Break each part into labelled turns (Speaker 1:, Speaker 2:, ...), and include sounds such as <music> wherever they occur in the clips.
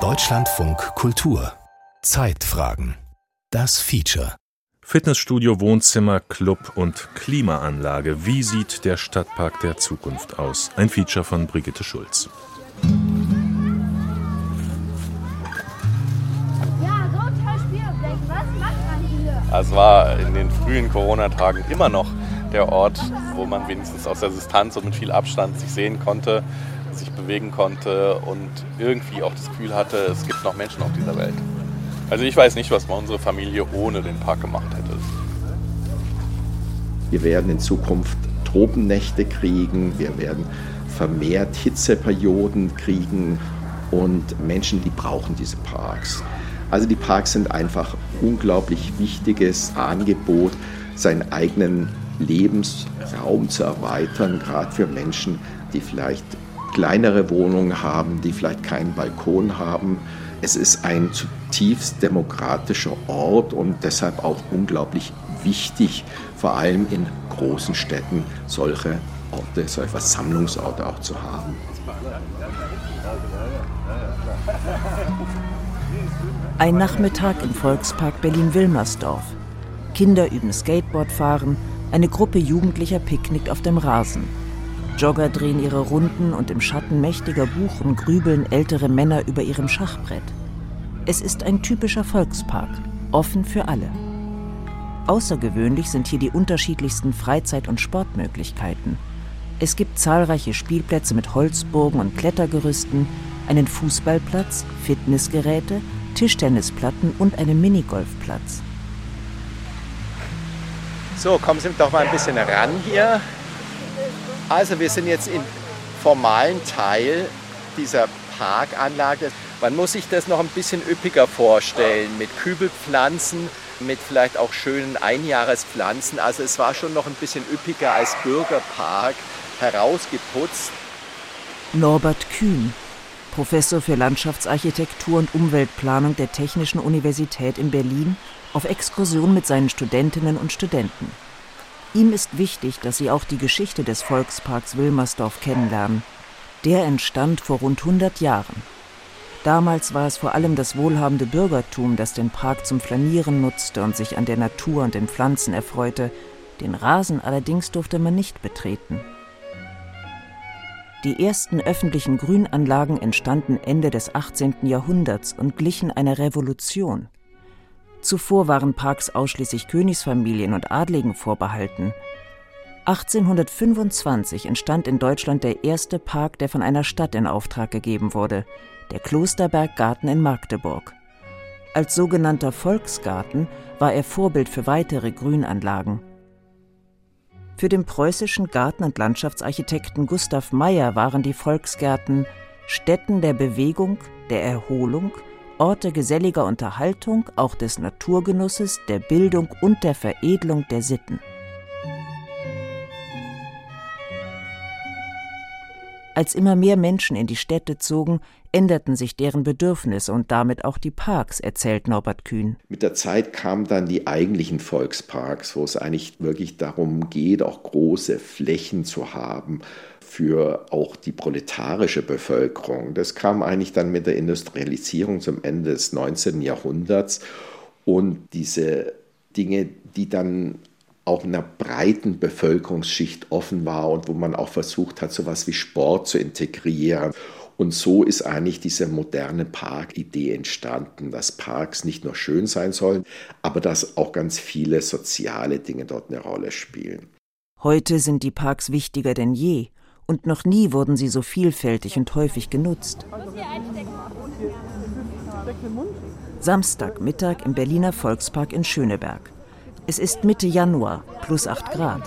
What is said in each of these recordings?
Speaker 1: Deutschlandfunk Kultur Zeitfragen Das Feature
Speaker 2: Fitnessstudio, Wohnzimmer, Club und Klimaanlage. Wie sieht der Stadtpark der Zukunft aus? Ein Feature von Brigitte Schulz.
Speaker 3: Es war in den frühen Corona-Tagen immer noch der Ort, wo man wenigstens aus der Distanz und mit viel Abstand sich sehen konnte, sich bewegen konnte und irgendwie auch das Gefühl hatte, es gibt noch Menschen auf dieser Welt. Also ich weiß nicht, was unsere Familie ohne den Park gemacht hätte.
Speaker 4: Wir werden in Zukunft Tropennächte kriegen, wir werden vermehrt Hitzeperioden kriegen und Menschen, die brauchen diese Parks. Also die Parks sind einfach unglaublich wichtiges Angebot, seinen eigenen Lebensraum zu erweitern, gerade für Menschen, die vielleicht kleinere Wohnungen haben, die vielleicht keinen Balkon haben. Es ist ein zutiefst demokratischer Ort und deshalb auch unglaublich wichtig, vor allem in großen Städten solche Orte, solche Versammlungsorte auch zu haben.
Speaker 5: Ein Nachmittag im Volkspark Berlin-Wilmersdorf. Kinder üben Skateboardfahren, eine Gruppe Jugendlicher picknickt auf dem Rasen. Jogger drehen ihre Runden und im Schatten mächtiger Buchen grübeln ältere Männer über ihrem Schachbrett. Es ist ein typischer Volkspark, offen für alle. Außergewöhnlich sind hier die unterschiedlichsten Freizeit- und Sportmöglichkeiten. Es gibt zahlreiche Spielplätze mit Holzburgen und Klettergerüsten, einen Fußballplatz, Fitnessgeräte, Tischtennisplatten und einen Minigolfplatz.
Speaker 6: So, kommen Sie doch mal ein bisschen ran hier. Also wir sind jetzt im formalen Teil dieser Parkanlage. Man muss sich das noch ein bisschen üppiger vorstellen, mit Kübelpflanzen, mit vielleicht auch schönen Einjahrespflanzen. Also es war schon noch ein bisschen üppiger als Bürgerpark, herausgeputzt.
Speaker 5: Norbert Kühn, Professor für Landschaftsarchitektur und Umweltplanung der Technischen Universität in Berlin, auf Exkursion mit seinen Studentinnen und Studenten. Ihm ist wichtig, dass sie auch die Geschichte des Volksparks Wilmersdorf kennenlernen. Der entstand vor rund 100 Jahren. Damals war es vor allem das wohlhabende Bürgertum, das den Park zum Flanieren nutzte und sich an der Natur und den Pflanzen erfreute. Den Rasen allerdings durfte man nicht betreten. Die ersten öffentlichen Grünanlagen entstanden Ende des 18. Jahrhunderts und glichen einer Revolution. Zuvor waren Parks ausschließlich Königsfamilien und Adligen vorbehalten. 1825 entstand in Deutschland der erste Park, der von einer Stadt in Auftrag gegeben wurde, der Klosterberggarten in Magdeburg. Als sogenannter Volksgarten war er Vorbild für weitere Grünanlagen. Für den preußischen Garten- und Landschaftsarchitekten Gustav Meyer waren die Volksgärten Stätten der Bewegung, der Erholung, Orte geselliger Unterhaltung, auch des Naturgenusses, der Bildung und der Veredelung der Sitten. Als immer mehr Menschen in die Städte zogen, änderten sich deren Bedürfnisse und damit auch die Parks, erzählt Norbert Kühn.
Speaker 4: Mit der Zeit kamen dann die eigentlichen Volksparks, wo es eigentlich wirklich darum geht, auch große Flächen zu haben für auch die proletarische Bevölkerung. Das kam eigentlich dann mit der Industrialisierung zum Ende des 19. Jahrhunderts und diese Dinge, die dann auch einer breiten Bevölkerungsschicht offen war und wo man auch versucht hat, so etwas wie Sport zu integrieren. Und so ist eigentlich diese moderne Parkidee entstanden, dass Parks nicht nur schön sein sollen, aber dass auch ganz viele soziale Dinge dort eine Rolle spielen.
Speaker 5: Heute sind die Parks wichtiger denn je und noch nie wurden sie so vielfältig und häufig genutzt. Samstagmittag im Berliner Volkspark in Schöneberg. Es ist Mitte Januar, plus 8 Grad.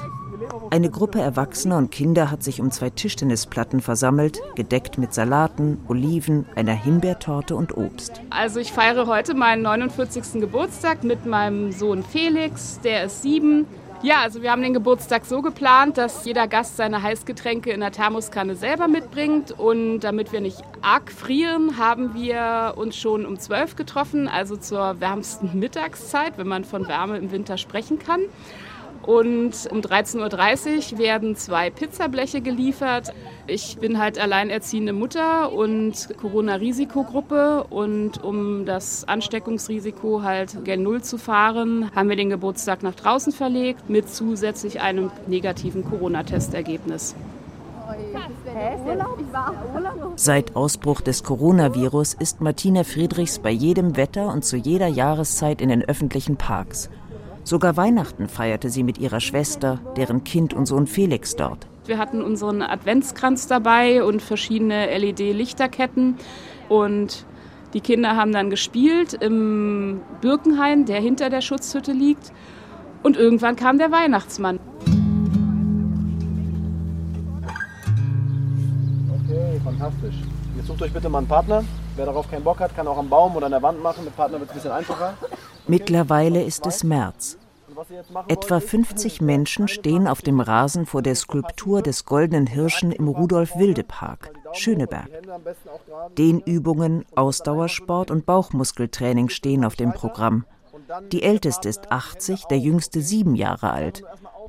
Speaker 5: Eine Gruppe Erwachsener und Kinder hat sich um zwei Tischtennisplatten versammelt, gedeckt mit Salaten, Oliven, einer Himbeertorte und Obst.
Speaker 7: Also ich feiere heute meinen 49. Geburtstag mit meinem Sohn Felix, der ist sieben. Ja, also wir haben den Geburtstag so geplant, dass jeder Gast seine Heißgetränke in der Thermoskanne selber mitbringt. Und damit wir nicht arg frieren, haben wir uns schon um 12 getroffen, also zur wärmsten Mittagszeit, wenn man von Wärme im Winter sprechen kann. Und um 13.30 Uhr werden zwei Pizzableche geliefert. Ich bin halt alleinerziehende Mutter und Corona-Risikogruppe. Und um das Ansteckungsrisiko halt gen Null zu fahren, haben wir den Geburtstag nach draußen verlegt mit zusätzlich einem negativen Corona-Testergebnis.
Speaker 5: Seit Ausbruch des Coronavirus ist Martina Friedrichs bei jedem Wetter und zu jeder Jahreszeit in den öffentlichen Parks. Sogar Weihnachten feierte sie mit ihrer Schwester, deren Kind und Sohn Felix dort.
Speaker 7: Wir hatten unseren Adventskranz dabei und verschiedene LED-Lichterketten. Und die Kinder haben dann gespielt im Birkenhain, der hinter der Schutzhütte liegt. Und irgendwann kam der Weihnachtsmann.
Speaker 8: Okay, fantastisch. Jetzt sucht euch bitte mal einen Partner. Wer darauf keinen Bock hat, kann auch am Baum oder an der Wand machen. Mit Partner wird es ein bisschen einfacher.
Speaker 5: Mittlerweile ist es März. Etwa 50 Menschen stehen auf dem Rasen vor der Skulptur des goldenen Hirschen im Rudolf-Wilde-Park, Schöneberg. Dehnübungen, Ausdauersport und Bauchmuskeltraining stehen auf dem Programm. Die älteste ist 80, der jüngste sieben Jahre alt.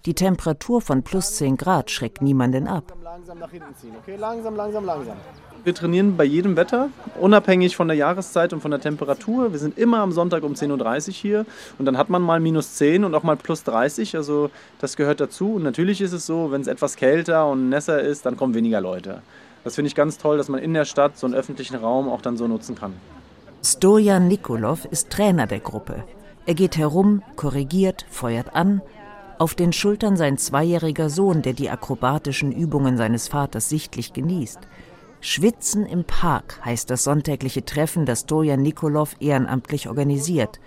Speaker 5: Die Temperatur von plus 10 Grad schreckt niemanden ab.
Speaker 8: Langsam nach hinten ziehen, okay? Langsam, langsam, langsam. Wir trainieren bei jedem Wetter, unabhängig von der Jahreszeit und von der Temperatur. Wir sind immer am Sonntag um 10.30 Uhr hier und dann hat man mal minus 10 und auch mal plus 30. Also das gehört dazu. Und natürlich ist es so, wenn es etwas kälter und nässer ist, dann kommen weniger Leute. Das finde ich ganz toll, dass man in der Stadt so einen öffentlichen Raum auch dann so nutzen kann.
Speaker 5: Stojan Nikolov ist Trainer der Gruppe. Er geht herum, korrigiert, feuert an. Auf den Schultern sein zweijähriger Sohn, der die akrobatischen Übungen seines Vaters sichtlich genießt. Schwitzen im Park heißt das sonntägliche Treffen, das Dojan Nikolov ehrenamtlich organisiert.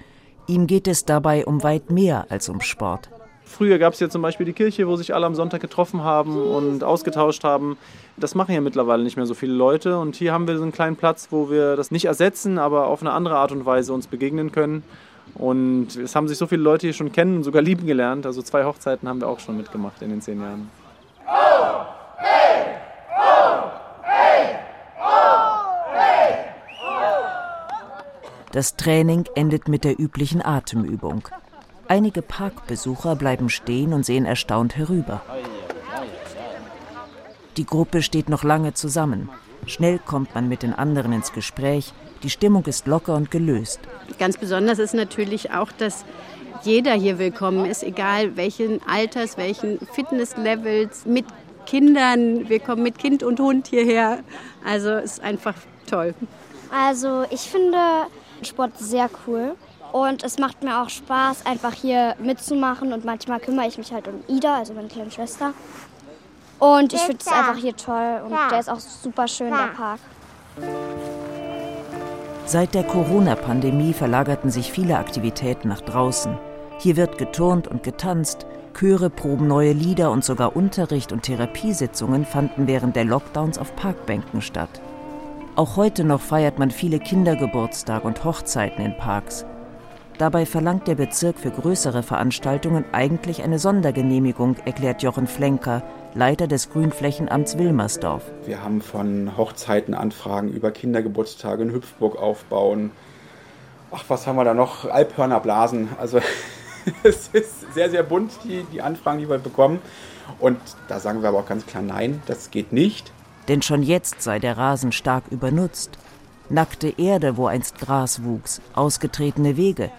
Speaker 5: Ihm geht es dabei um weit mehr als um Sport.
Speaker 8: Früher gab es hier zum Beispiel die Kirche, wo sich alle am Sonntag getroffen haben und ausgetauscht haben. Das machen ja mittlerweile nicht mehr so viele Leute. Und hier haben wir so einen kleinen Platz, wo wir das nicht ersetzen, aber auf eine andere Art und Weise uns begegnen können. Und es haben sich so viele Leute hier schon kennen und sogar lieben gelernt. Also zwei Hochzeiten haben wir auch schon mitgemacht in den zehn Jahren.
Speaker 5: Das Training endet mit der üblichen Atemübung. Einige Parkbesucher bleiben stehen und sehen erstaunt herüber. Die Gruppe steht noch lange zusammen. Schnell kommt man mit den anderen ins Gespräch. Die Stimmung ist locker und gelöst.
Speaker 9: Ganz besonders ist natürlich auch, dass jeder hier willkommen ist, egal welchen Alters, welchen Fitnesslevels, mit Kindern. Wir kommen mit Kind und Hund hierher. Also es ist einfach toll.
Speaker 10: Also ich finde Sport sehr cool. Und es macht mir auch Spaß, einfach hier mitzumachen. Und manchmal kümmere ich mich halt um Ida, also meine kleine Schwester. Und ich finde es einfach hier toll. Und der ist auch super schön, der Park.
Speaker 5: Seit der Corona-Pandemie verlagerten sich viele Aktivitäten nach draußen. Hier wird geturnt und getanzt, Chöre proben neue Lieder und sogar Unterricht und Therapiesitzungen fanden während der Lockdowns auf Parkbänken statt. Auch heute noch feiert man viele Kindergeburtstage und Hochzeiten in Parks. Dabei verlangt der Bezirk für größere Veranstaltungen eigentlich eine Sondergenehmigung, erklärt Jochen Flenker, Leiter des Grünflächenamts Wilmersdorf.
Speaker 11: Wir haben von Hochzeiten Anfragen über Kindergeburtstage in Hüpfburg aufbauen. Ach, was haben wir da noch? Alphörner blasen. Also <laughs> es ist sehr, sehr bunt, die, die Anfragen, die wir bekommen. Und da sagen wir aber auch ganz klar, nein, das geht nicht
Speaker 5: denn schon jetzt sei der Rasen stark übernutzt. Nackte Erde, wo einst Gras wuchs, ausgetretene Wege.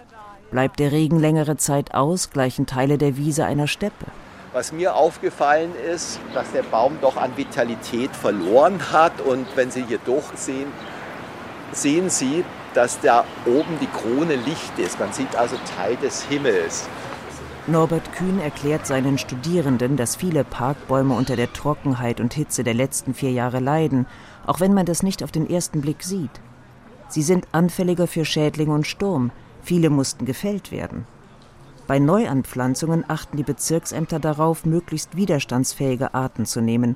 Speaker 5: Bleibt der Regen längere Zeit aus, gleichen Teile der Wiese einer Steppe.
Speaker 6: Was mir aufgefallen ist, dass der Baum doch an Vitalität verloren hat. Und wenn Sie hier durchsehen, sehen Sie, dass da oben die Krone Licht ist. Man sieht also Teil des Himmels.
Speaker 5: Norbert Kühn erklärt seinen Studierenden, dass viele Parkbäume unter der Trockenheit und Hitze der letzten vier Jahre leiden, auch wenn man das nicht auf den ersten Blick sieht. Sie sind anfälliger für Schädlinge und Sturm. Viele mussten gefällt werden. Bei Neuanpflanzungen achten die Bezirksämter darauf, möglichst widerstandsfähige Arten zu nehmen.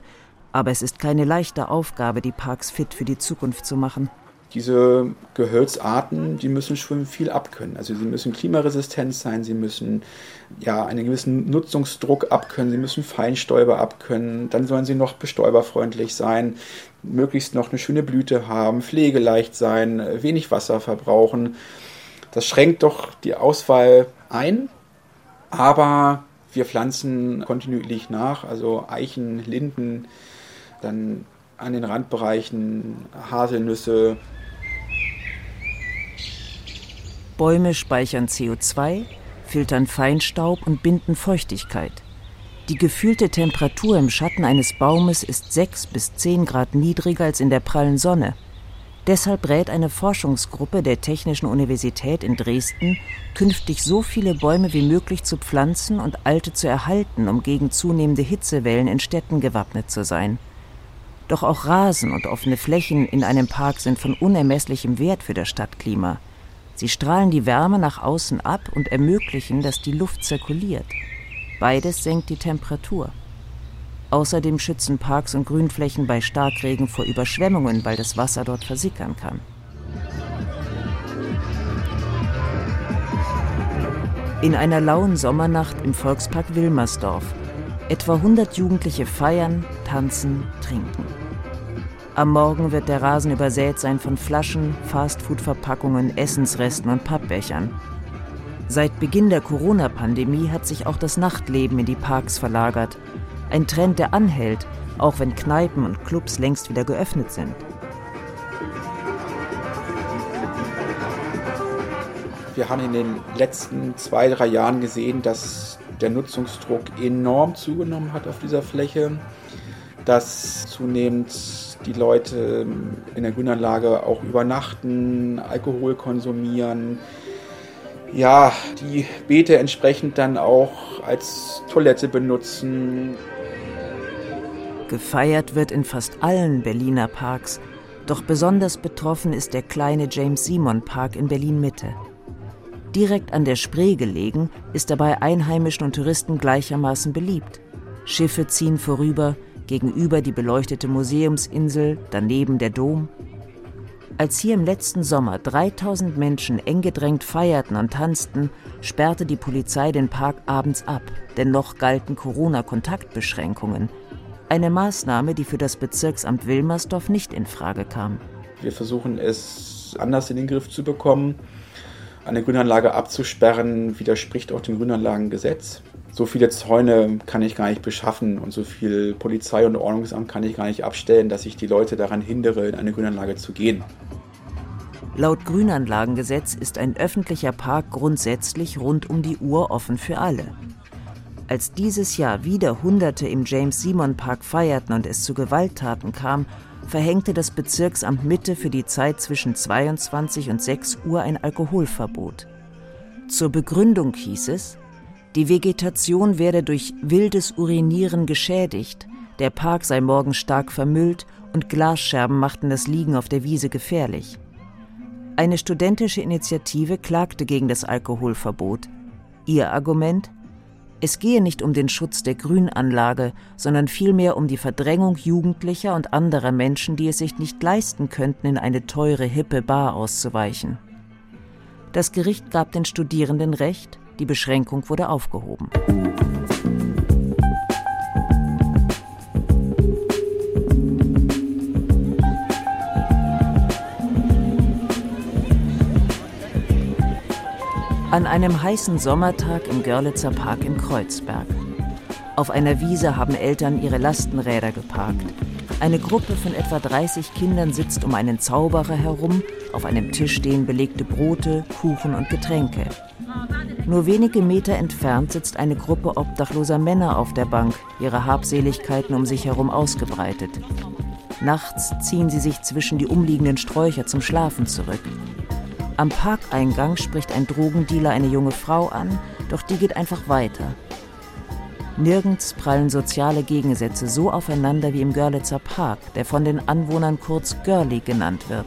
Speaker 5: Aber es ist keine leichte Aufgabe, die Parks fit für die Zukunft zu machen
Speaker 11: diese Gehölzarten, die müssen schon viel abkönnen. Also sie müssen klimaresistent sein, sie müssen ja einen gewissen Nutzungsdruck abkönnen, sie müssen Feinstäuber abkönnen, dann sollen sie noch bestäuberfreundlich sein, möglichst noch eine schöne Blüte haben, pflegeleicht sein, wenig Wasser verbrauchen. Das schränkt doch die Auswahl ein, aber Wir pflanzen kontinuierlich nach, also Eichen, Linden, dann an den Randbereichen Haselnüsse.
Speaker 5: Bäume speichern CO2, filtern Feinstaub und binden Feuchtigkeit. Die gefühlte Temperatur im Schatten eines Baumes ist 6 bis 10 Grad niedriger als in der prallen Sonne. Deshalb rät eine Forschungsgruppe der Technischen Universität in Dresden, künftig so viele Bäume wie möglich zu pflanzen und alte zu erhalten, um gegen zunehmende Hitzewellen in Städten gewappnet zu sein. Doch auch Rasen und offene Flächen in einem Park sind von unermesslichem Wert für das Stadtklima. Sie strahlen die Wärme nach außen ab und ermöglichen, dass die Luft zirkuliert. Beides senkt die Temperatur. Außerdem schützen Parks und Grünflächen bei Starkregen vor Überschwemmungen, weil das Wasser dort versickern kann. In einer lauen Sommernacht im Volkspark Wilmersdorf. Etwa 100 Jugendliche feiern, tanzen, trinken. Am Morgen wird der Rasen übersät sein von Flaschen, Fastfood-Verpackungen, Essensresten und Pappbechern. Seit Beginn der Corona-Pandemie hat sich auch das Nachtleben in die Parks verlagert. Ein Trend, der anhält, auch wenn Kneipen und Clubs längst wieder geöffnet sind.
Speaker 11: Wir haben in den letzten zwei, drei Jahren gesehen, dass der Nutzungsdruck enorm zugenommen hat auf dieser Fläche, dass zunehmend die Leute in der Grünanlage auch übernachten, Alkohol konsumieren, ja, die Beete entsprechend dann auch als Toilette benutzen.
Speaker 5: Gefeiert wird in fast allen Berliner Parks, doch besonders betroffen ist der kleine James Simon Park in Berlin Mitte. Direkt an der Spree gelegen, ist er bei Einheimischen und Touristen gleichermaßen beliebt. Schiffe ziehen vorüber, gegenüber die beleuchtete Museumsinsel, daneben der Dom. Als hier im letzten Sommer 3000 Menschen eng gedrängt feierten und tanzten, sperrte die Polizei den Park abends ab, denn noch galten Corona-Kontaktbeschränkungen. Eine Maßnahme, die für das Bezirksamt Wilmersdorf nicht in Frage kam.
Speaker 11: Wir versuchen es anders in den Griff zu bekommen. Eine Grünanlage abzusperren widerspricht auch dem Grünanlagengesetz. So viele Zäune kann ich gar nicht beschaffen und so viel Polizei und Ordnungsamt kann ich gar nicht abstellen, dass ich die Leute daran hindere, in eine Grünanlage zu gehen.
Speaker 5: Laut Grünanlagengesetz ist ein öffentlicher Park grundsätzlich rund um die Uhr offen für alle. Als dieses Jahr wieder Hunderte im James Simon Park feierten und es zu Gewalttaten kam, verhängte das Bezirksamt Mitte für die Zeit zwischen 22 und 6 Uhr ein Alkoholverbot. Zur Begründung hieß es, die Vegetation werde durch wildes Urinieren geschädigt, der Park sei morgen stark vermüllt und Glasscherben machten das Liegen auf der Wiese gefährlich. Eine studentische Initiative klagte gegen das Alkoholverbot. Ihr Argument? Es gehe nicht um den Schutz der Grünanlage, sondern vielmehr um die Verdrängung Jugendlicher und anderer Menschen, die es sich nicht leisten könnten, in eine teure, hippe Bar auszuweichen. Das Gericht gab den Studierenden Recht, die Beschränkung wurde aufgehoben. An einem heißen Sommertag im Görlitzer Park in Kreuzberg. Auf einer Wiese haben Eltern ihre Lastenräder geparkt. Eine Gruppe von etwa 30 Kindern sitzt um einen Zauberer herum, auf einem Tisch stehen belegte Brote, Kuchen und Getränke. Nur wenige Meter entfernt sitzt eine Gruppe obdachloser Männer auf der Bank, ihre Habseligkeiten um sich herum ausgebreitet. Nachts ziehen sie sich zwischen die umliegenden Sträucher zum Schlafen zurück. Am Parkeingang spricht ein Drogendealer eine junge Frau an, doch die geht einfach weiter. Nirgends prallen soziale Gegensätze so aufeinander wie im Görlitzer Park, der von den Anwohnern kurz Görli genannt wird.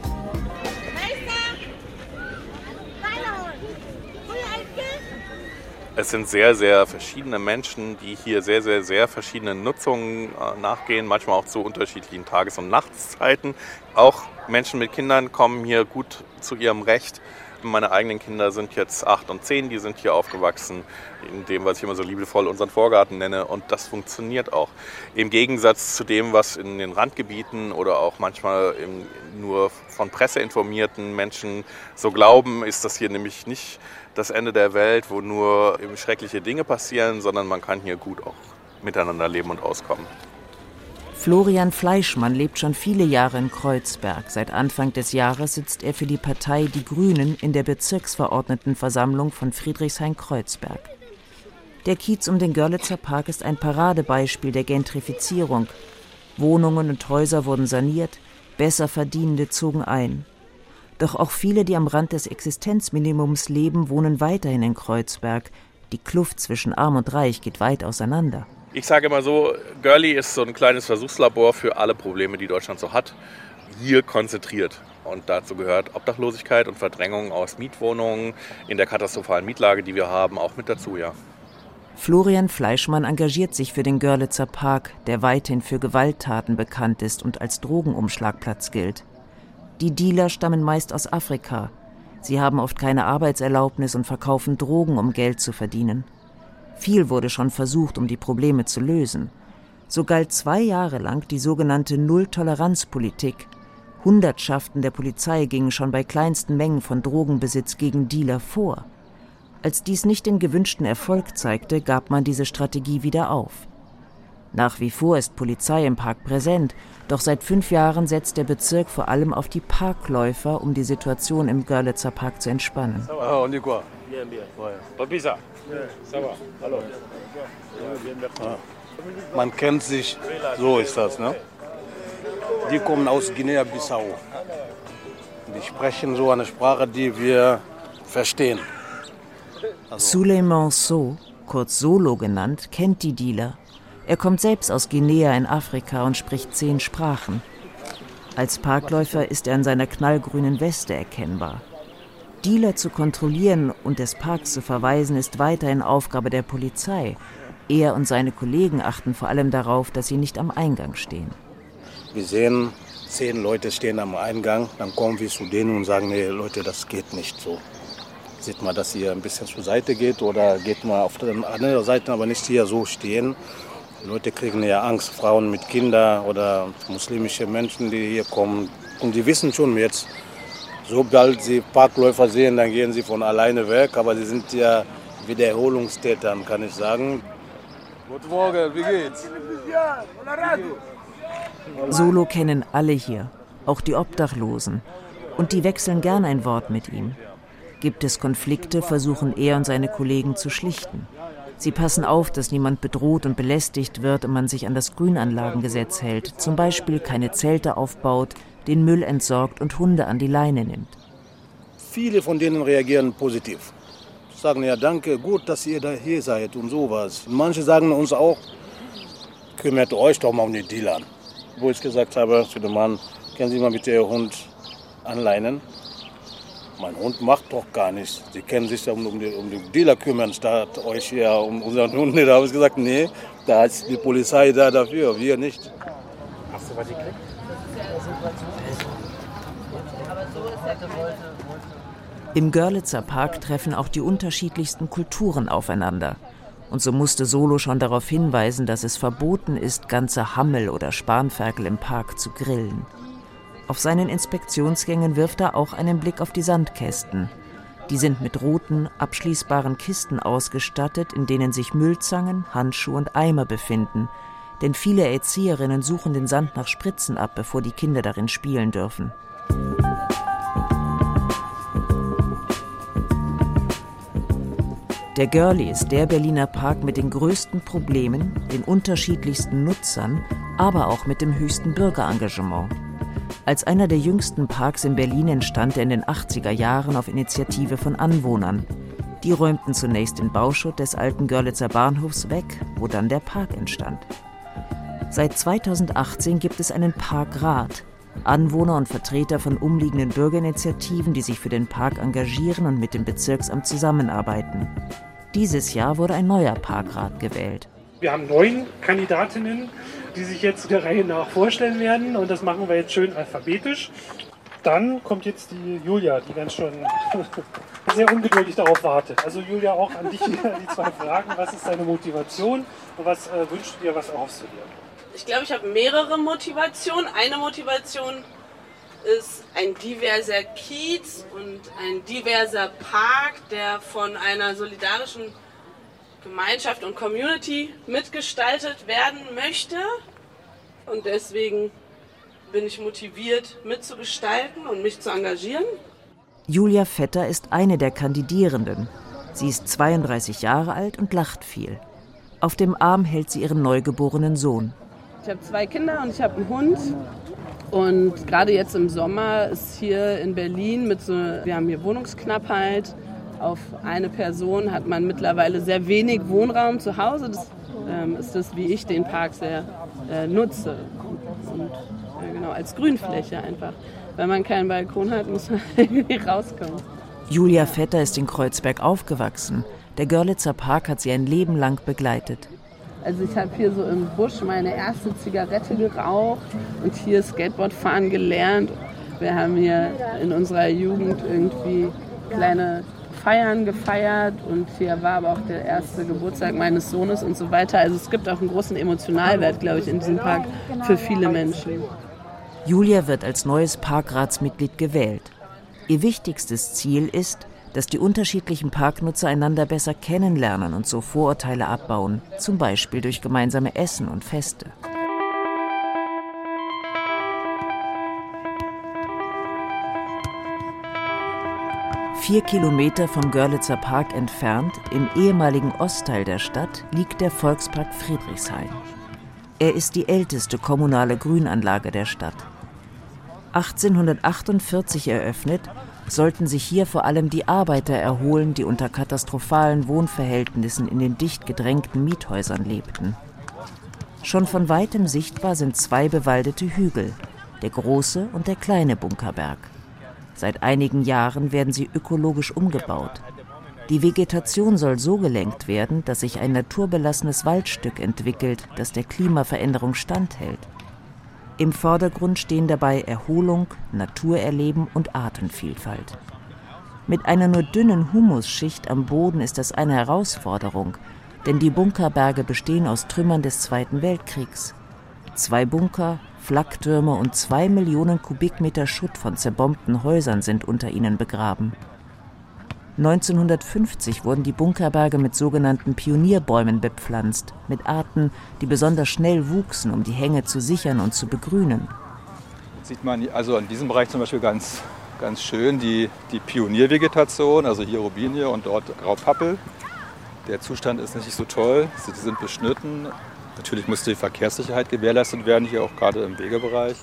Speaker 3: Es sind sehr, sehr verschiedene Menschen, die hier sehr, sehr, sehr verschiedenen Nutzungen äh, nachgehen, manchmal auch zu unterschiedlichen Tages- und Nachtszeiten. Auch Menschen mit Kindern kommen hier gut zu ihrem Recht. Meine eigenen Kinder sind jetzt acht und zehn, die sind hier aufgewachsen, in dem, was ich immer so liebevoll unseren Vorgarten nenne. Und das funktioniert auch. Im Gegensatz zu dem, was in den Randgebieten oder auch manchmal nur von Presse informierten Menschen so glauben, ist das hier nämlich nicht das Ende der Welt, wo nur schreckliche Dinge passieren, sondern man kann hier gut auch miteinander leben und auskommen.
Speaker 5: Florian Fleischmann lebt schon viele Jahre in Kreuzberg. Seit Anfang des Jahres sitzt er für die Partei Die Grünen in der Bezirksverordnetenversammlung von Friedrichshain-Kreuzberg. Der Kiez um den Görlitzer Park ist ein Paradebeispiel der Gentrifizierung. Wohnungen und Häuser wurden saniert, besser Verdienende zogen ein. Doch auch viele, die am Rand des Existenzminimums leben, wohnen weiterhin in Kreuzberg. Die Kluft zwischen Arm und Reich geht weit auseinander.
Speaker 3: Ich sage immer so, Girlie ist so ein kleines Versuchslabor für alle Probleme, die Deutschland so hat, hier konzentriert. Und dazu gehört Obdachlosigkeit und Verdrängung aus Mietwohnungen in der katastrophalen Mietlage, die wir haben, auch mit dazu, ja.
Speaker 5: Florian Fleischmann engagiert sich für den Görlitzer Park, der weithin für Gewalttaten bekannt ist und als Drogenumschlagplatz gilt. Die Dealer stammen meist aus Afrika. Sie haben oft keine Arbeitserlaubnis und verkaufen Drogen, um Geld zu verdienen. Viel wurde schon versucht, um die Probleme zu lösen. So galt zwei Jahre lang die sogenannte Null-Toleranz-Politik. Hundertschaften der Polizei gingen schon bei kleinsten Mengen von Drogenbesitz gegen Dealer vor. Als dies nicht den gewünschten Erfolg zeigte, gab man diese Strategie wieder auf. Nach wie vor ist Polizei im Park präsent, doch seit fünf Jahren setzt der Bezirk vor allem auf die Parkläufer, um die Situation im Görlitzer Park zu entspannen.
Speaker 12: Man kennt sich, so ist das. Ne? Die kommen aus Guinea-Bissau. Die sprechen so eine Sprache, die wir verstehen.
Speaker 5: Also. Suleiman So, kurz Solo genannt, kennt die Dealer. Er kommt selbst aus Guinea in Afrika und spricht zehn Sprachen. Als Parkläufer ist er in seiner knallgrünen Weste erkennbar. Dealer zu kontrollieren und des Parks zu verweisen, ist weiterhin Aufgabe der Polizei. Er und seine Kollegen achten vor allem darauf, dass sie nicht am Eingang stehen.
Speaker 12: Wir sehen, zehn Leute stehen am Eingang, dann kommen wir zu denen und sagen, nee, Leute, das geht nicht so. Sieht mal, dass ihr ein bisschen zur Seite geht oder geht mal auf der anderen Seite, aber nicht hier so stehen. Leute kriegen ja Angst, Frauen mit Kindern oder muslimische Menschen, die hier kommen. Und die wissen schon jetzt, Sobald sie Parkläufer sehen, dann gehen sie von alleine weg. Aber sie sind ja Wiederholungstäter, kann ich sagen.
Speaker 13: Guten Morgen, wie geht's?
Speaker 5: Solo kennen alle hier, auch die Obdachlosen. Und die wechseln gern ein Wort mit ihm. Gibt es Konflikte, versuchen er und seine Kollegen zu schlichten. Sie passen auf, dass niemand bedroht und belästigt wird und man sich an das Grünanlagengesetz hält, zum Beispiel keine Zelte aufbaut, den Müll entsorgt und Hunde an die Leine nimmt.
Speaker 12: Viele von denen reagieren positiv. Sagen ja, danke, gut, dass ihr da hier seid und sowas. Manche sagen uns auch, kümmert euch doch mal um die Dealer. Wo ich gesagt habe zu dem Mann, können Sie mal bitte Ihr Hund anleinen? Mein Hund macht doch gar nichts. Sie können sich um, um, die, um die Dealer kümmern, statt euch hier um unseren Hund. Da habe ich gesagt, nee, da ist die Polizei da dafür, wir nicht. Hast du was gekriegt?
Speaker 5: Im Görlitzer Park treffen auch die unterschiedlichsten Kulturen aufeinander. Und so musste Solo schon darauf hinweisen, dass es verboten ist, ganze Hammel oder Spanferkel im Park zu grillen. Auf seinen Inspektionsgängen wirft er auch einen Blick auf die Sandkästen. Die sind mit roten, abschließbaren Kisten ausgestattet, in denen sich Müllzangen, Handschuhe und Eimer befinden, denn viele Erzieherinnen suchen den Sand nach Spritzen ab, bevor die Kinder darin spielen dürfen. Der Girlie ist der Berliner Park mit den größten Problemen, den unterschiedlichsten Nutzern, aber auch mit dem höchsten Bürgerengagement. Als einer der jüngsten Parks in Berlin entstand er in den 80er Jahren auf Initiative von Anwohnern. Die räumten zunächst den Bauschutt des alten Görlitzer Bahnhofs weg, wo dann der Park entstand. Seit 2018 gibt es einen Parkrat. Anwohner und Vertreter von umliegenden Bürgerinitiativen, die sich für den Park engagieren und mit dem Bezirksamt zusammenarbeiten. Dieses Jahr wurde ein neuer Parkrat gewählt.
Speaker 14: Wir haben neun Kandidatinnen, die sich jetzt der Reihe nach vorstellen werden. Und das machen wir jetzt schön alphabetisch. Dann kommt jetzt die Julia, die ganz schon <laughs> sehr ungeduldig darauf wartet. Also Julia, auch an dich die zwei Fragen. Was ist deine Motivation und was äh, wünschst du dir, was erhoffst du dir?
Speaker 15: Ich glaube, ich habe mehrere Motivationen. Eine Motivation ist ein diverser Kiez und ein diverser Park, der von einer solidarischen Gemeinschaft und Community mitgestaltet werden möchte. Und deswegen bin ich motiviert, mitzugestalten und mich zu engagieren.
Speaker 5: Julia Vetter ist eine der Kandidierenden. Sie ist 32 Jahre alt und lacht viel. Auf dem Arm hält sie ihren neugeborenen Sohn.
Speaker 15: Ich habe zwei Kinder und ich habe einen Hund. Und gerade jetzt im Sommer ist hier in Berlin mit so, wir haben hier Wohnungsknappheit. Auf eine Person hat man mittlerweile sehr wenig Wohnraum zu Hause. Das ähm, ist das, wie ich den Park sehr äh, nutze. Und, äh, genau, als Grünfläche einfach. Wenn man keinen Balkon hat, muss man <laughs> irgendwie rauskommen.
Speaker 5: Julia Vetter ist in Kreuzberg aufgewachsen. Der Görlitzer Park hat sie ein Leben lang begleitet.
Speaker 15: Also ich habe hier so im Busch meine erste Zigarette geraucht und hier Skateboardfahren gelernt. Wir haben hier in unserer Jugend irgendwie kleine Feiern gefeiert und hier war aber auch der erste Geburtstag meines Sohnes und so weiter. Also es gibt auch einen großen Emotionalwert, glaube ich, in diesem Park für viele Menschen.
Speaker 5: Julia wird als neues Parkratsmitglied gewählt. Ihr wichtigstes Ziel ist, dass die unterschiedlichen Parknutzer einander besser kennenlernen und so Vorurteile abbauen, zum Beispiel durch gemeinsame Essen und Feste. Vier Kilometer vom Görlitzer Park entfernt, im ehemaligen Ostteil der Stadt, liegt der Volkspark Friedrichshain. Er ist die älteste kommunale Grünanlage der Stadt. 1848 eröffnet, sollten sich hier vor allem die Arbeiter erholen, die unter katastrophalen Wohnverhältnissen in den dicht gedrängten Miethäusern lebten. Schon von weitem sichtbar sind zwei bewaldete Hügel, der große und der kleine Bunkerberg. Seit einigen Jahren werden sie ökologisch umgebaut. Die Vegetation soll so gelenkt werden, dass sich ein naturbelassenes Waldstück entwickelt, das der Klimaveränderung standhält. Im Vordergrund stehen dabei Erholung, Naturerleben und Artenvielfalt. Mit einer nur dünnen Humusschicht am Boden ist das eine Herausforderung, denn die Bunkerberge bestehen aus Trümmern des Zweiten Weltkriegs. Zwei Bunker, Flaktürme und zwei Millionen Kubikmeter Schutt von zerbombten Häusern sind unter ihnen begraben. 1950 wurden die Bunkerberge mit sogenannten Pionierbäumen bepflanzt, mit Arten, die besonders schnell wuchsen, um die Hänge zu sichern und zu begrünen.
Speaker 16: Jetzt sieht man also in diesem Bereich zum Beispiel ganz, ganz schön die, die Pioniervegetation, also hier Robinie und dort Graupappel. Der Zustand ist nicht so toll, sie sind beschnitten. Natürlich muss die Verkehrssicherheit gewährleistet werden, hier auch gerade im Wegebereich.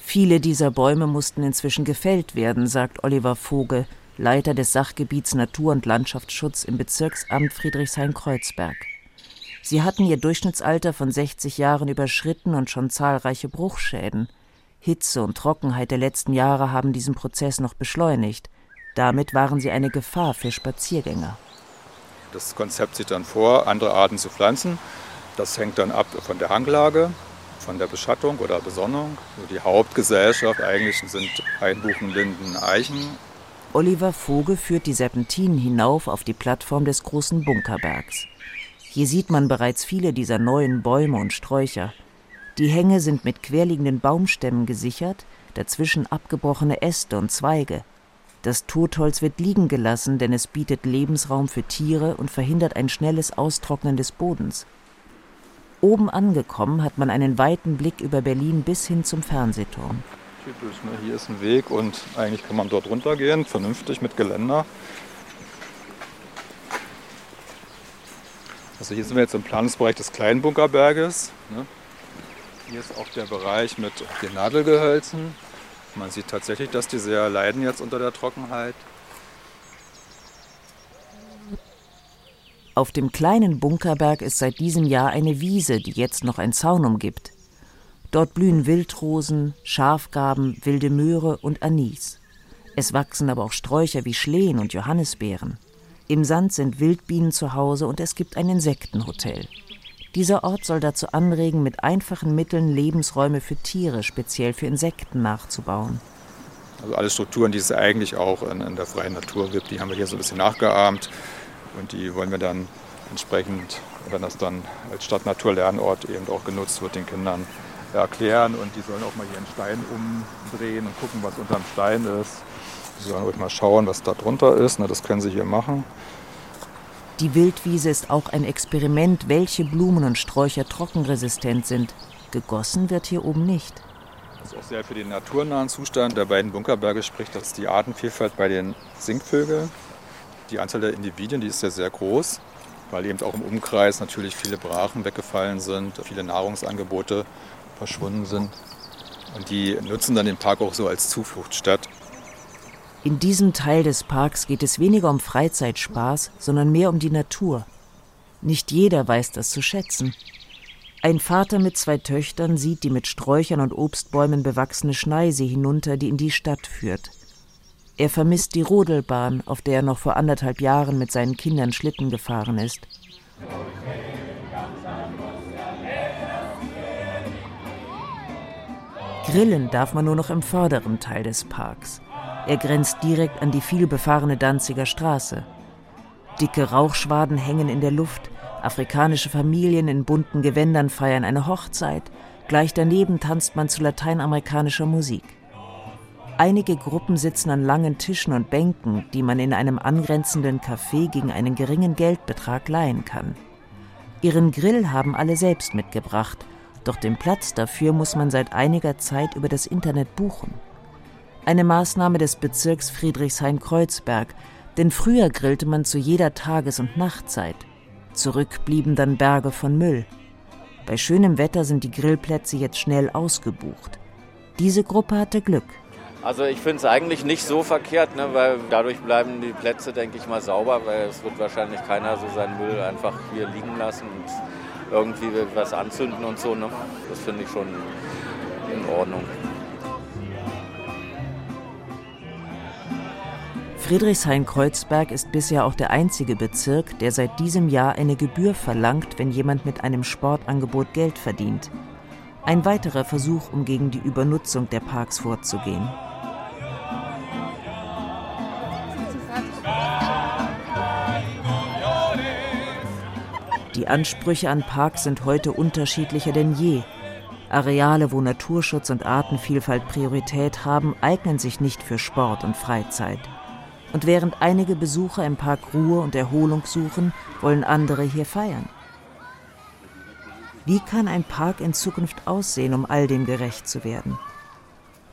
Speaker 5: Viele dieser Bäume mussten inzwischen gefällt werden, sagt Oliver Vogel, Leiter des Sachgebiets Natur- und Landschaftsschutz im Bezirksamt Friedrichshain-Kreuzberg. Sie hatten ihr Durchschnittsalter von 60 Jahren überschritten und schon zahlreiche Bruchschäden. Hitze und Trockenheit der letzten Jahre haben diesen Prozess noch beschleunigt. Damit waren sie eine Gefahr für Spaziergänger.
Speaker 16: Das Konzept sieht dann vor, andere Arten zu pflanzen. Das hängt dann ab von der Hanglage, von der Beschattung oder Besonnung. Die Hauptgesellschaft eigentlich sind Hainbuchen, Linden, Eichen.
Speaker 5: Oliver Vogel führt die Serpentinen hinauf auf die Plattform des großen Bunkerbergs. Hier sieht man bereits viele dieser neuen Bäume und Sträucher. Die Hänge sind mit querliegenden Baumstämmen gesichert, dazwischen abgebrochene Äste und Zweige. Das Totholz wird liegen gelassen, denn es bietet Lebensraum für Tiere und verhindert ein schnelles Austrocknen des Bodens. Oben angekommen hat man einen weiten Blick über Berlin bis hin zum Fernsehturm.
Speaker 16: Typisch, ne? hier ist ein Weg und eigentlich kann man dort runtergehen, vernünftig mit Geländer. Also hier sind wir jetzt im Planungsbereich des kleinen Bunkerberges. Ne? Hier ist auch der Bereich mit den Nadelgehölzen. Man sieht tatsächlich, dass die sehr leiden jetzt unter der Trockenheit.
Speaker 5: Auf dem kleinen Bunkerberg ist seit diesem Jahr eine Wiese, die jetzt noch ein Zaun umgibt. Dort blühen Wildrosen, Schafgarben, wilde Möhre und Anis. Es wachsen aber auch Sträucher wie Schlehen und Johannisbeeren. Im Sand sind Wildbienen zu Hause und es gibt ein Insektenhotel. Dieser Ort soll dazu anregen, mit einfachen Mitteln Lebensräume für Tiere, speziell für Insekten, nachzubauen.
Speaker 16: Also alle Strukturen, die es eigentlich auch in, in der freien Natur gibt, die haben wir hier so ein bisschen nachgeahmt. Und die wollen wir dann entsprechend, wenn das dann als Stadt-Natur-Lernort eben auch genutzt wird, den Kindern erklären. Und die sollen auch mal hier einen Stein umdrehen und gucken, was unterm Stein ist. Sie sollen ruhig mal schauen, was da drunter ist. Das können sie hier machen.
Speaker 5: Die Wildwiese ist auch ein Experiment, welche Blumen und Sträucher trockenresistent sind. Gegossen wird hier oben nicht.
Speaker 16: Das ist auch sehr für den naturnahen Zustand der beiden Bunkerberge spricht, dass die Artenvielfalt bei den Singvögeln, die Anzahl der Individuen, die ist ja sehr groß, weil eben auch im Umkreis natürlich viele Brachen weggefallen sind, viele Nahrungsangebote verschwunden sind. Und die nutzen dann den Park auch so als Zufluchtsstadt.
Speaker 5: In diesem Teil des Parks geht es weniger um Freizeitspaß, sondern mehr um die Natur. Nicht jeder weiß das zu schätzen. Ein Vater mit zwei Töchtern sieht die mit Sträuchern und Obstbäumen bewachsene Schneise hinunter, die in die Stadt führt. Er vermisst die Rodelbahn, auf der er noch vor anderthalb Jahren mit seinen Kindern Schlitten gefahren ist. Grillen darf man nur noch im vorderen Teil des Parks. Er grenzt direkt an die vielbefahrene Danziger Straße. Dicke Rauchschwaden hängen in der Luft, afrikanische Familien in bunten Gewändern feiern eine Hochzeit, gleich daneben tanzt man zu lateinamerikanischer Musik. Einige Gruppen sitzen an langen Tischen und Bänken, die man in einem angrenzenden Café gegen einen geringen Geldbetrag leihen kann. Ihren Grill haben alle selbst mitgebracht, doch den Platz dafür muss man seit einiger Zeit über das Internet buchen. Eine Maßnahme des Bezirks Friedrichshain-Kreuzberg, denn früher grillte man zu jeder Tages- und Nachtzeit. Zurück blieben dann Berge von Müll. Bei schönem Wetter sind die Grillplätze jetzt schnell ausgebucht. Diese Gruppe hatte Glück.
Speaker 17: Also ich finde es eigentlich nicht so verkehrt, ne, weil dadurch bleiben die Plätze, denke ich mal, sauber, weil es wird wahrscheinlich keiner so seinen Müll einfach hier liegen lassen und irgendwie was anzünden und so. Ne? Das finde ich schon in Ordnung.
Speaker 5: Friedrichshain-Kreuzberg ist bisher auch der einzige Bezirk, der seit diesem Jahr eine Gebühr verlangt, wenn jemand mit einem Sportangebot Geld verdient. Ein weiterer Versuch, um gegen die Übernutzung der Parks vorzugehen. Die Ansprüche an Parks sind heute unterschiedlicher denn je. Areale, wo Naturschutz und Artenvielfalt Priorität haben, eignen sich nicht für Sport und Freizeit. Und während einige Besucher im Park Ruhe und Erholung suchen, wollen andere hier feiern. Wie kann ein Park in Zukunft aussehen, um all dem gerecht zu werden?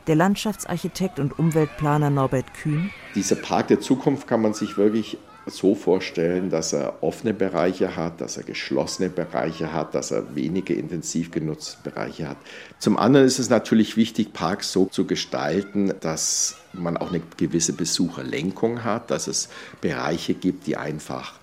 Speaker 5: Der Landschaftsarchitekt und Umweltplaner Norbert Kühn.
Speaker 4: Dieser Park der Zukunft kann man sich wirklich so vorstellen, dass er offene Bereiche hat, dass er geschlossene Bereiche hat, dass er weniger intensiv genutzte Bereiche hat. Zum anderen ist es natürlich wichtig, Parks so zu gestalten, dass man auch eine gewisse Besucherlenkung hat, dass es Bereiche gibt, die einfach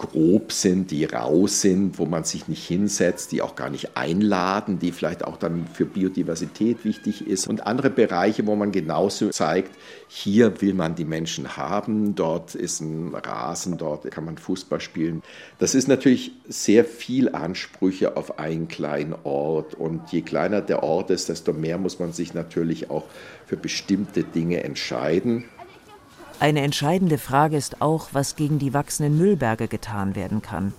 Speaker 4: grob sind, die rau sind, wo man sich nicht hinsetzt, die auch gar nicht einladen, die vielleicht auch dann für Biodiversität wichtig ist und andere Bereiche, wo man genauso zeigt, hier will man die Menschen haben, dort ist ein Rasen, dort kann man Fußball spielen. Das ist natürlich sehr viel Ansprüche auf einen kleinen Ort und je kleiner der Ort ist, desto mehr muss man sich natürlich auch für bestimmte Dinge entscheiden.
Speaker 5: Eine entscheidende Frage ist auch, was gegen die wachsenden Müllberge getan werden kann.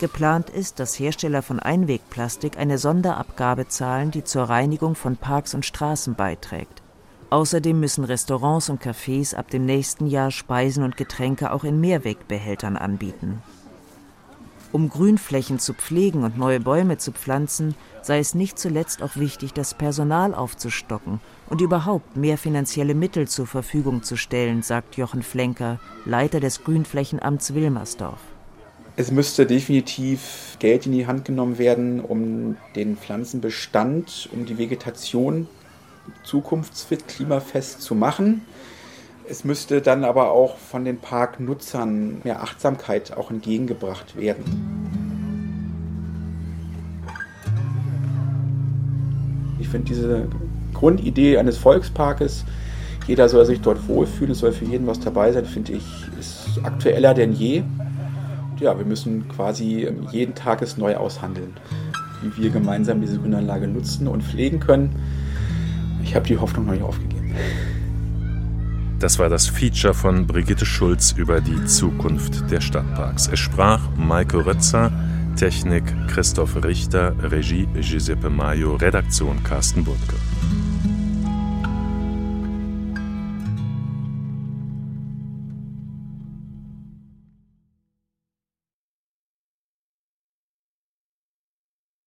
Speaker 5: Geplant ist, dass Hersteller von Einwegplastik eine Sonderabgabe zahlen, die zur Reinigung von Parks und Straßen beiträgt. Außerdem müssen Restaurants und Cafés ab dem nächsten Jahr Speisen und Getränke auch in Mehrwegbehältern anbieten. Um Grünflächen zu pflegen und neue Bäume zu pflanzen, sei es nicht zuletzt auch wichtig, das Personal aufzustocken und überhaupt mehr finanzielle Mittel zur Verfügung zu stellen, sagt Jochen Flenker, Leiter des Grünflächenamts Wilmersdorf.
Speaker 11: Es müsste definitiv Geld in die Hand genommen werden, um den Pflanzenbestand, um die Vegetation zukunftsfit, klimafest zu machen. Es müsste dann aber auch von den Parknutzern mehr Achtsamkeit auch entgegengebracht werden. Ich finde diese Grundidee eines Volksparkes, jeder soll sich dort wohlfühlen, es soll für jeden was dabei sein, finde ich, ist aktueller denn je. ja, wir müssen quasi jeden Tag es neu aushandeln, wie wir gemeinsam diese Grünanlage nutzen und pflegen können. Ich habe die Hoffnung noch nicht aufgegeben.
Speaker 2: Das war das Feature von Brigitte Schulz über die Zukunft der Stadtparks. Es sprach Maike Rötzer, Technik Christoph Richter, Regie Giuseppe Maio, Redaktion Carsten Burtke.